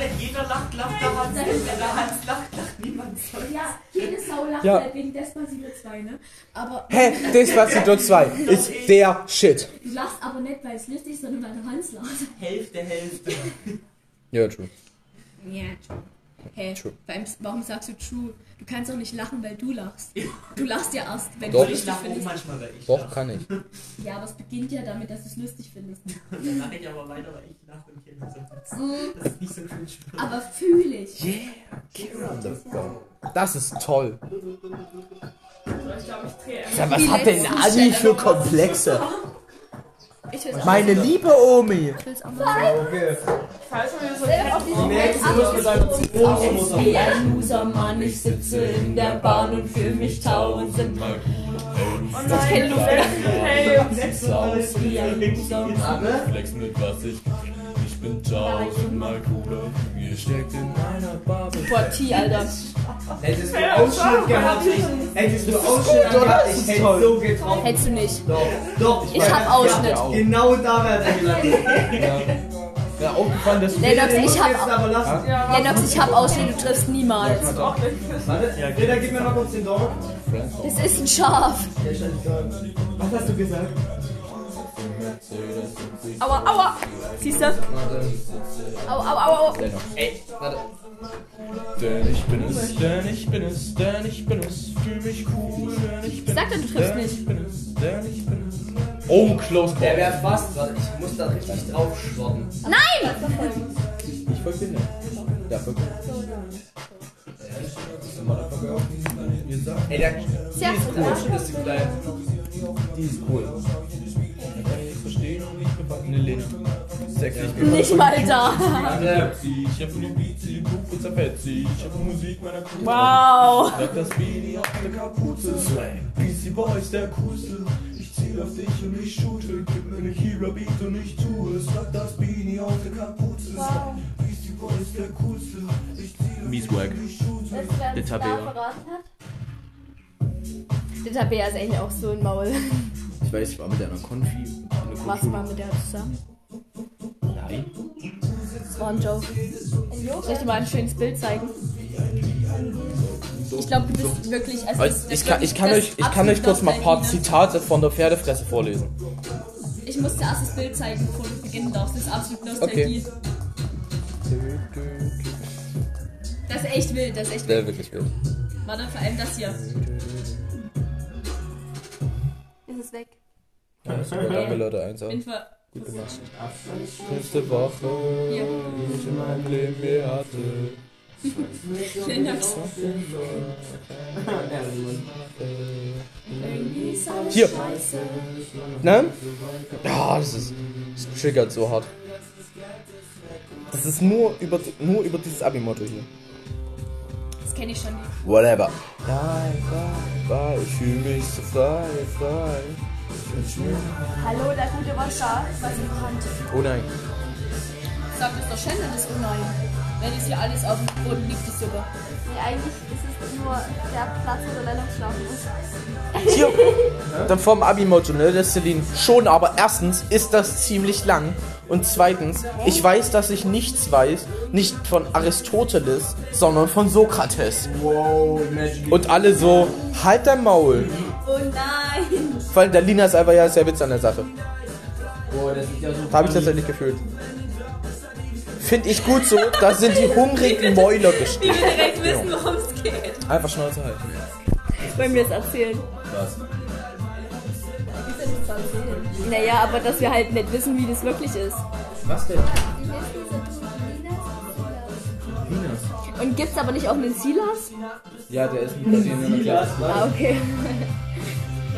wenn jeder lacht, lacht der Hans. Wenn der Hans lacht, lacht niemand. Ja, jede Sau lacht Ja. halt wegen Despacito 2, ne? Aber Hä? Despacito 2 ist der Shit. du lachst aber nicht, weil es lustig ist, sondern weil der Hans lacht. Hälfte, Hälfte. Ja, true. Ja, true. Hä? True. Warum, sagst du true? Du kannst doch nicht lachen, weil du lachst. Du lachst ja erst, wenn Doch. du lustig findest. manchmal, weil ich Doch, lache. kann ich. Ja, aber es beginnt ja damit, dass du es lustig findest. Dann lache ich aber weiter, weil ich lache und Kinder so. Mm, Das ist nicht so cringe. aber fühle ich. Das ist toll. Ich glaube, ich drehe Ja, was hat denn Adi für Komplexe? Ich Meine liebe Omi. Ich will's auch mal. Okay. falsch von mir so diesen Nächste muss mit Wie ein Losermann, ich sitze in der Bahn und fühle mich tausend. Das kennt Luft. Hey, Aus wie ein Losermann. Flex mit was ich. Ich bin tausendmal cooler. Ihr steckt in meiner Bubble. Boah, T, Alter. Hättest du Ausschnitt gehabt, ich, hättest du Ausschnitt gehabt, ich hätte so getroffen. Hättest du nicht. Doch, doch. Ich weiß. hab Ausschnitt. Ja, genau da wäre er gelandet. Ja, aufgefallen, dass du. Lennox, ich hab, lassen. Lennox, ich hab Ausschnitt, du triffst niemals. Warte, Reda, gib mir mal kurz den Dog. Das ist ein Schaf. Was hast du gesagt? Aua, aua. Siehst du? Au, au, au, au. Ey, warte. Denn ich bin es, denn ich bin es, denn ich bin es. Fühl mich cool, denn ich bin Sag doch, du es. triffst denn nicht. Ich bin es, denn ich bin es. Oh, close Der call. wäre fast, warte, ich muss da richtig drauf schwappen. Nein! Ich folge dir nicht. Ja, folge Ihr sagt, Ey, der Sehr die ist cool, das ist geil. die ist cool. Ich kann nicht verstehen und ich gebackene Lena. Nicht mal da. Ich hab nur Beats, die Kuh zerfetzt sie. Ich hab Musik meiner Crew. Wow. Sag das Beanie auf der Kapuze. Slang. Beastie Boys, der coolste. Ich ziel auf dich und ich shoote. Gib mir ne Hero Beat und ich tue es. Sag das Beanie auf der Kapuze. Slang. Boys, der. Der Tabea. Der Tabea ist eigentlich auch so ein Maul. Ich weiß, ich war mit einer Konfi. in der Was war mit der zusammen? Nein. Das war ein Joke. Soll ich dir mal ein schönes Bild zeigen? Ich glaube, du bist wirklich. Also Also, ich, kann, ich, kann euch, ich kann euch kurz mal ein paar Zitate von der Pferdefresse vorlesen. Ich muss zuerst das Bild zeigen, bevor du beginnen darfst. Das ist absolut Nostalgie. Das ist echt wild, das ist echt Der wild. wirklich wild. Warte, vor allem das hier. Ist es weg? Danke Leute, eins Bin ver Gut gemacht. Letzte Woche, Hier. die ich in meinem Leben je hatte. Linux. Hier. Ne? Ja, das ist. Das triggert so hart. Das ist nur über, nur über dieses Abi-Motto hier. Das kenne ich schon. Whatever. Frei, frei, frei, ich fühle mich so frei, frei. Ich mir. Hallo, der gute Wodka. Was im Hand. Oh nein. Sagt es doch Schänder, das ist unrein. Wenn es hier alles auf dem Boden liegt, ist super. Nee, eigentlich ist es nur der Platz, wo der Lennox schlafen muss. Hier. Dann vom Abi-Motto, ne, das Celine. Schon, aber erstens ist das ziemlich lang. Und zweitens, ich weiß, dass ich nichts weiß, nicht von Aristoteles, sondern von Sokrates. Wow. Und alle so, halt dein Maul. Oh nein! Weil der Lina ist einfach ja sehr Witz an der Sache. Boah, das ist ja so. Habe ich tatsächlich gefühlt. Finde ich gut so, da sind die hungrigen Mäuler gestiegen. will direkt wissen, worum es geht. Einfach Schnauze halten. Wollen wir es erzählen? Was? Naja, aber dass wir halt nicht wissen, wie das wirklich ist. Was denn? Linas. Und gibt's aber nicht auch einen Silas? Ja, der ist mit in der Klasse. Ah, okay.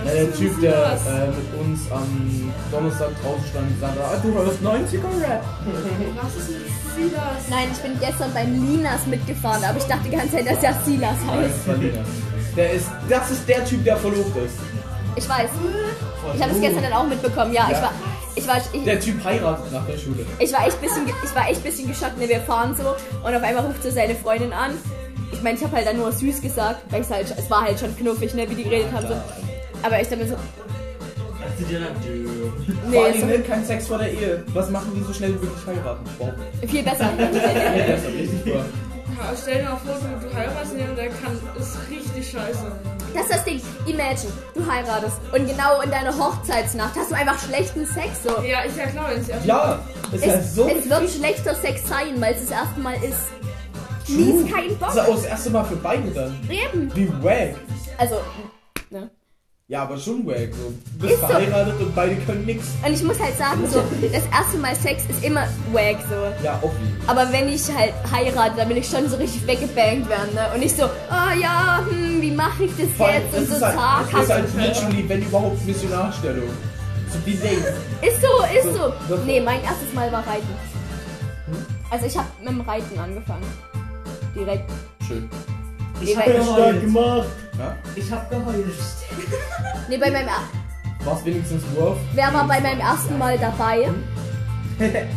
Ja, der Typ, der äh, mit uns am Donnerstag drauf stand und sagte, ah, du hörst 90er-Rap. Nein, ich bin gestern beim Linas mitgefahren, aber ich dachte die ganze Zeit, dass ja Silas Nein, heißt. das war Linas. Der ist, das ist der Typ, der verlobt ist. Ich weiß. Ich habe es gestern dann auch mitbekommen. Ja, ich war, ich war, ich, Der Typ heiratet nach der Schule. ich war echt bisschen, ich war echt bisschen geschockt. Ne, wir fahren so und auf einmal ruft so seine Freundin an. Ich meine, ich habe halt dann nur süß gesagt, weil ich halt, es war halt schon knuffig, ne, wie die geredet haben so. Aber ich dachte mir so, Sie dir dann, Vor nee, allem ist ne, kein Sex vor der Ehe. Was machen die so schnell wie wirklich heiraten? Wow. viel besser. Ja, das ist richtig super. Ja, stell dir mal vor, du, du heiratest ihn und der kann, ist richtig scheiße. Das ist das Ding. Imagine, du heiratest und genau in deiner Hochzeitsnacht hast du einfach schlechten Sex so. Ja, ist ja klar, es ja Ja, ist ja Es, so. es wird schlechter Sex sein, weil es das erste Mal ist. Nie ist kein Das ist ja Bock. auch das erste Mal für beide dann. Eben. Wie wack. Also, ne? Ja, aber schon wack. So. Du bist Ist so. verheiratet und beide können nix. Und ich muss halt sagen, so, das erste Mal Sex ist immer wack so. Ja, obvi. Aber wenn ich halt heirate, dann will ich schon so richtig weggebankt werden, ne? Und nicht so, oh ja, hm, wie mache ich das Vor allem, jetzt? das Und so ist halt, zart. das ist halt literally, wenn überhaupt, Missionarstellung. So die Ding. Ist so, ist so. So, so. Nee, mein erstes Mal war Reiten. Also ich habe mit dem Reiten angefangen. Direkt. Schön. Nee, bei, gemacht. Ja? Ich hab geheult. nee, bei meinem er War's wenigstens Wurf? Wer war bei meinem ersten Mal dabei?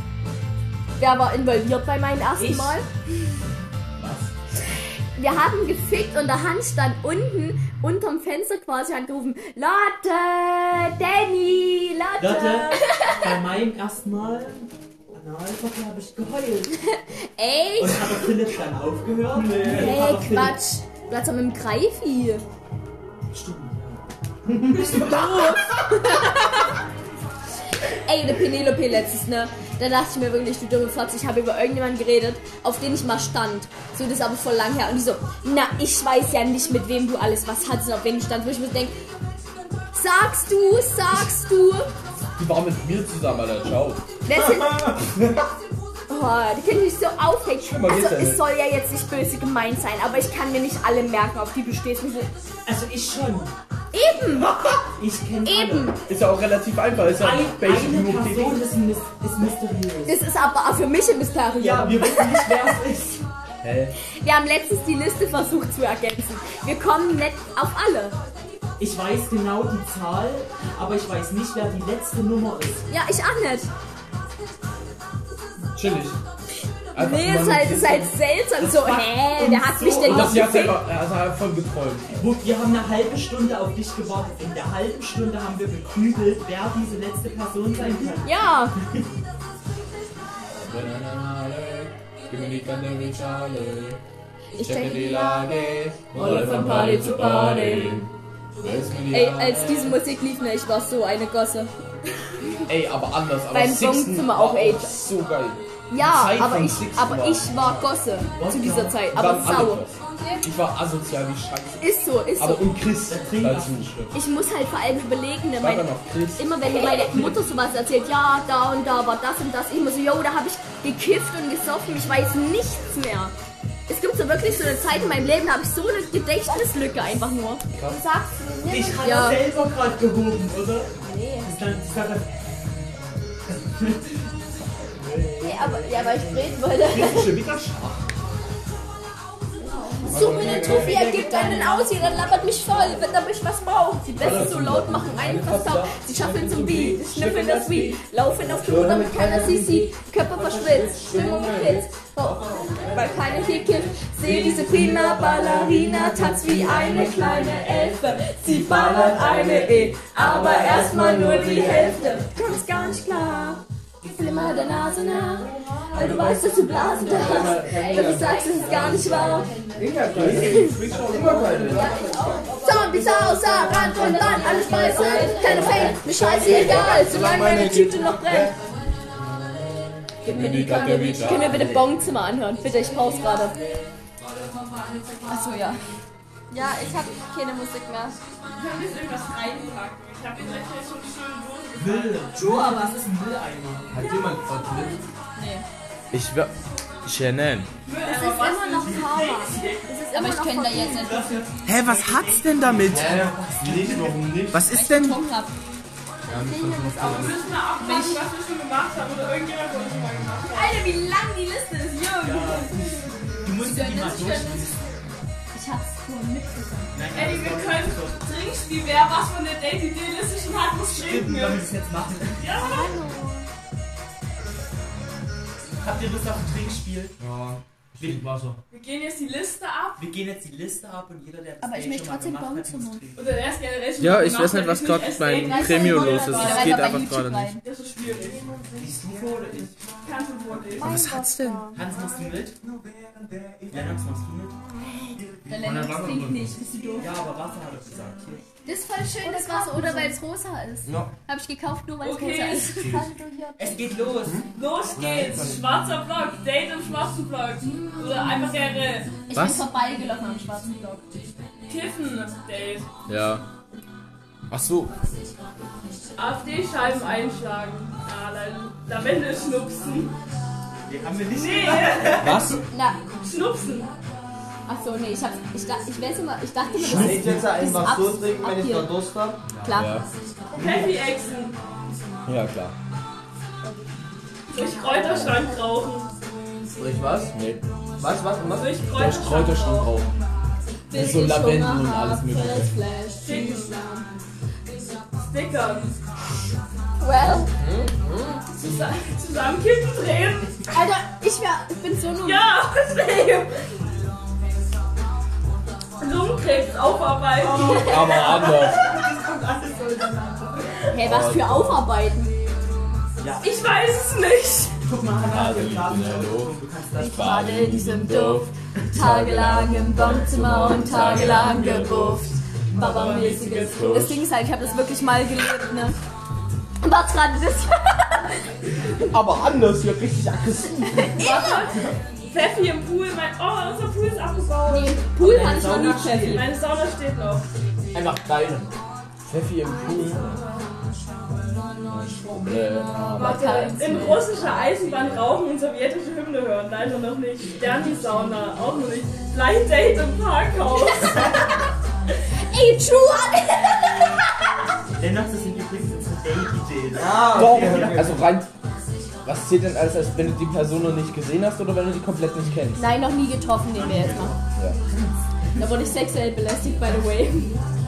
Wer war involviert bei meinem ersten Ich. Mal? Wir haben gefickt und der Hans stand unten unterm Fenster quasi und hat gerufen, Lotte, Danny, Lotte. Lotte, bei meinem ersten Mal Analverkehr habe ich geheult. Ey, Und hat der Philipp dann aufgehört? Nee. ey, Quatsch. Du hast doch mit dem Greifi. Stimmt, Ey, der Penelope letztes, ne? Da dachte ich mir wirklich, du dumme Fotze, ich habe über irgendjemanden geredet, auf den ich mal stand. So, das ist aber voll lang her. Und die so, na, ich weiß ja nicht, mit wem du alles was hattest und auf wen du standst. Wo ich mir denk, sagst du, sagst du. Die war mit mir zusammen, Alter. Ciao. Das sind, oh, die können mich so aufregen. mal, Also, geht's ja es nicht. soll ja jetzt nicht böse gemeint sein, aber ich kann mir nicht alle merken, auf die du stehst. Also ich schon. Eben, Ich kenne eben. Ist ja auch relativ einfach. Ist ja Alle. basic Eine Person ist, ein Mys- ist mysteriös. Das ist aber auch für mich ein Mysterium. Ja, wir wissen nicht, wer es ist. Hä? Wir haben letztens die Liste versucht zu ergänzen. Wir kommen nicht auf alle. Ich weiß genau die Zahl, aber ich weiß nicht, wer die letzte Nummer ist. Ja, ich auch nicht. Chillig. Einfach Nee, ist halt, ist halt seltsam. So, hä, wer hat so- mich denn Und noch das sie hat selber, also hat voll geträumt. Wo- Wir haben eine halbe Stunde auf dich gewartet. In der halben Stunde haben wir gegrübelt, wer diese letzte Person sein kann. Ja, Gib mir die Kanne Schale. ich Checke die Lage. Rolle von Party zu Party. Mir Ey, als diese Musik lief, ne, ich war so eine Gosse. Ey, aber anders. Aber Beim war auch, ey. So geil. Ja, aber ich, Sixten aber war- ich war Gosse zu dieser Zeit. Aber waren alle sau. Boss. Ich war asozial wie Scheiße. Ist so, ist Aber so. und Chris dazu. Ich muss halt vor allem überlegen, ne, War meine, immer wenn mir meine Mutter sowas erzählt, ja, da und da war das und das, ich muss so, yo, da habe ich gekifft und gesoffen, ich weiß nichts mehr. Es gibt so wirklich so eine Zeit in meinem Leben, da habe ich so eine Gedächtnislücke einfach nur. Sagst du mir? Ich habe Ja. selber gerade gehoben, oder? Nee. Das dann, ich sag, Nee, aber, ja, weil ich reden wollte. Wieder Schach. So eine Trophy ergibt einen aus, jeder labert mich voll, wenn er mich was braucht. Die Besten so laut machen einen verstaubt. Sie schaffeln zum Beat, schnüffeln das Weed, laufen auf Tour, damit keiner sie sieht. Körper verschwitzt, Stimmung gekitzt. Oh, weil keiner hier kifft. Sehe diese prima Ballerina, tanzt wie eine kleine Elfe. Sie ballert eine E, aber erstmal nur die Hälfte. Kommt's gar nicht klar. Will immer der Nase nach, weil du weißt, dass du Blasen hast. Doch du sagst, es ist gar nicht wahr. Zombies außer Rand und Band, alles beißen, keine Fame, mir scheißegal, solange meine Tüte noch brennt. Können wir bitte Bongzimmer anhören? Bitte, ich pause gerade. Achso, ja. Ja, ich hab keine Musik mehr. Wir müssen irgendwas reinpacken. Ich habe jetzt echt schon schön Müll. True, aber was ist ein Mülleimer? Hat jemand Quadrit? Ich wär. Shannon. Es ist immer noch Karma. Es ist Aber immer ich noch könnte da jetzt nicht Hä, was hat's denn damit? Nicht, warum nicht? Was ist denn. Hab. Wir müssen mal abwarten, was wir schon gemacht haben oder irgendjemand von uns schon mal gemacht hat. Alter, wie lang die Liste ist, Jürgen. Du musst die mal durchlesen. Ich hab's nur mitbekommen. Ey, wir können Trinkspiel, wer was von der Daisy D-Liste schon hat, muss Stimmt, trinken. wenn wir das jetzt machen. Ja, Habt ihr Lust auf ein Trinkspiel? Ja. Wir, Wasser. wir gehen jetzt die Liste ab. wir gehen jetzt die Liste ab und jeder, der das Aber ich möchte schon mal trotzdem Bongzimmer. muss trinken. Oder der erst generell schon Ja, ich weiß nicht, hat, was gerade beim Date, los ist. Es Ja, geht einfach YouTube gerade rein. nicht. Das ist schwierig. Liest du vor oder ich? Kannst du vorlesen. Was hat's denn? Hans, machst du mit? Lennox, machst du mit? Der Lennox trinkt nicht, bist du doof. Ja, aber Wasser hat er gesagt. Hier. Das ist voll schön, das Wasser. Oder weil es rosa ist. Ja. Hab ich gekauft, nur weil es Okay. rosa ist. Es geht los. Los geht's. Schwarzer Block. Date im schwarzen Block. Oder einfach generell. Ich Was? bin vorbeigelaufen am schwarzen Block. Kiffen. Date. Ja. Ach so. AfD-Scheiben einschlagen. Ah, La- Lavendel schnupsen. Die haben wir nicht Nee, Was? Na, schnupsen. Achso, nee, ich hab's. Ich, da, ich weiß immer, ich dachte mir, das Kann ich jetzt einfach so trinken, wenn ich noch Durst habe? Klar. Ja. Happy Exen. Ja, klar. Durch Kräuterschrank rauchen. Durch was? Nee. Was, was, was? Durch Der Kräuterschrank Kräuterschrank rauchen. Bis so Lavendel und alles hab, Mögliche. Flash, Flash, Schicken. Chicken. Stickern. Well. Zusammen, zusammen Kippen drehen. Alter, ich, wär, ich bin so nur. Ja, same. Lungenkrebs aufarbeiten. Aber anders. Hey, was für Aufarbeiten? Ich weiß es nicht. Guck mal, Hannah, wir ich ja das bade in diesem Duft. Tagelang im Wohnzimmer und tagelang gebufft. Baba-mäßiges. Das Ding ist halt, ich habe das wirklich mal gelebt, ne? Was gerade das? Aber anders, hier richtig aggressiv. Pfeffi im Pool. Mein, oh, unser Pool ist abgebaut. Nee, Pool hatte ich noch nie Pfeffi. Meine Sauna steht noch. Einfach deine. Pfeffi im Pool. Kein In russischer Eisenbahn rauchen und sowjetische Hymne hören. Leider noch nicht. Sterni-Sauna. Auch noch nicht. Blind Date im Parkhaus. Ey, True! Dennoch, das sind übrigens unsere Date-Ideen. Ah, Doch, okay, okay. also rein. Was zählt denn alles, als wenn du die Person noch nicht gesehen hast oder wenn du die komplett nicht kennst? Nein, noch nie getroffen, den wir jetzt machen. Ja. Da wurde ich sexuell belästigt, by the way.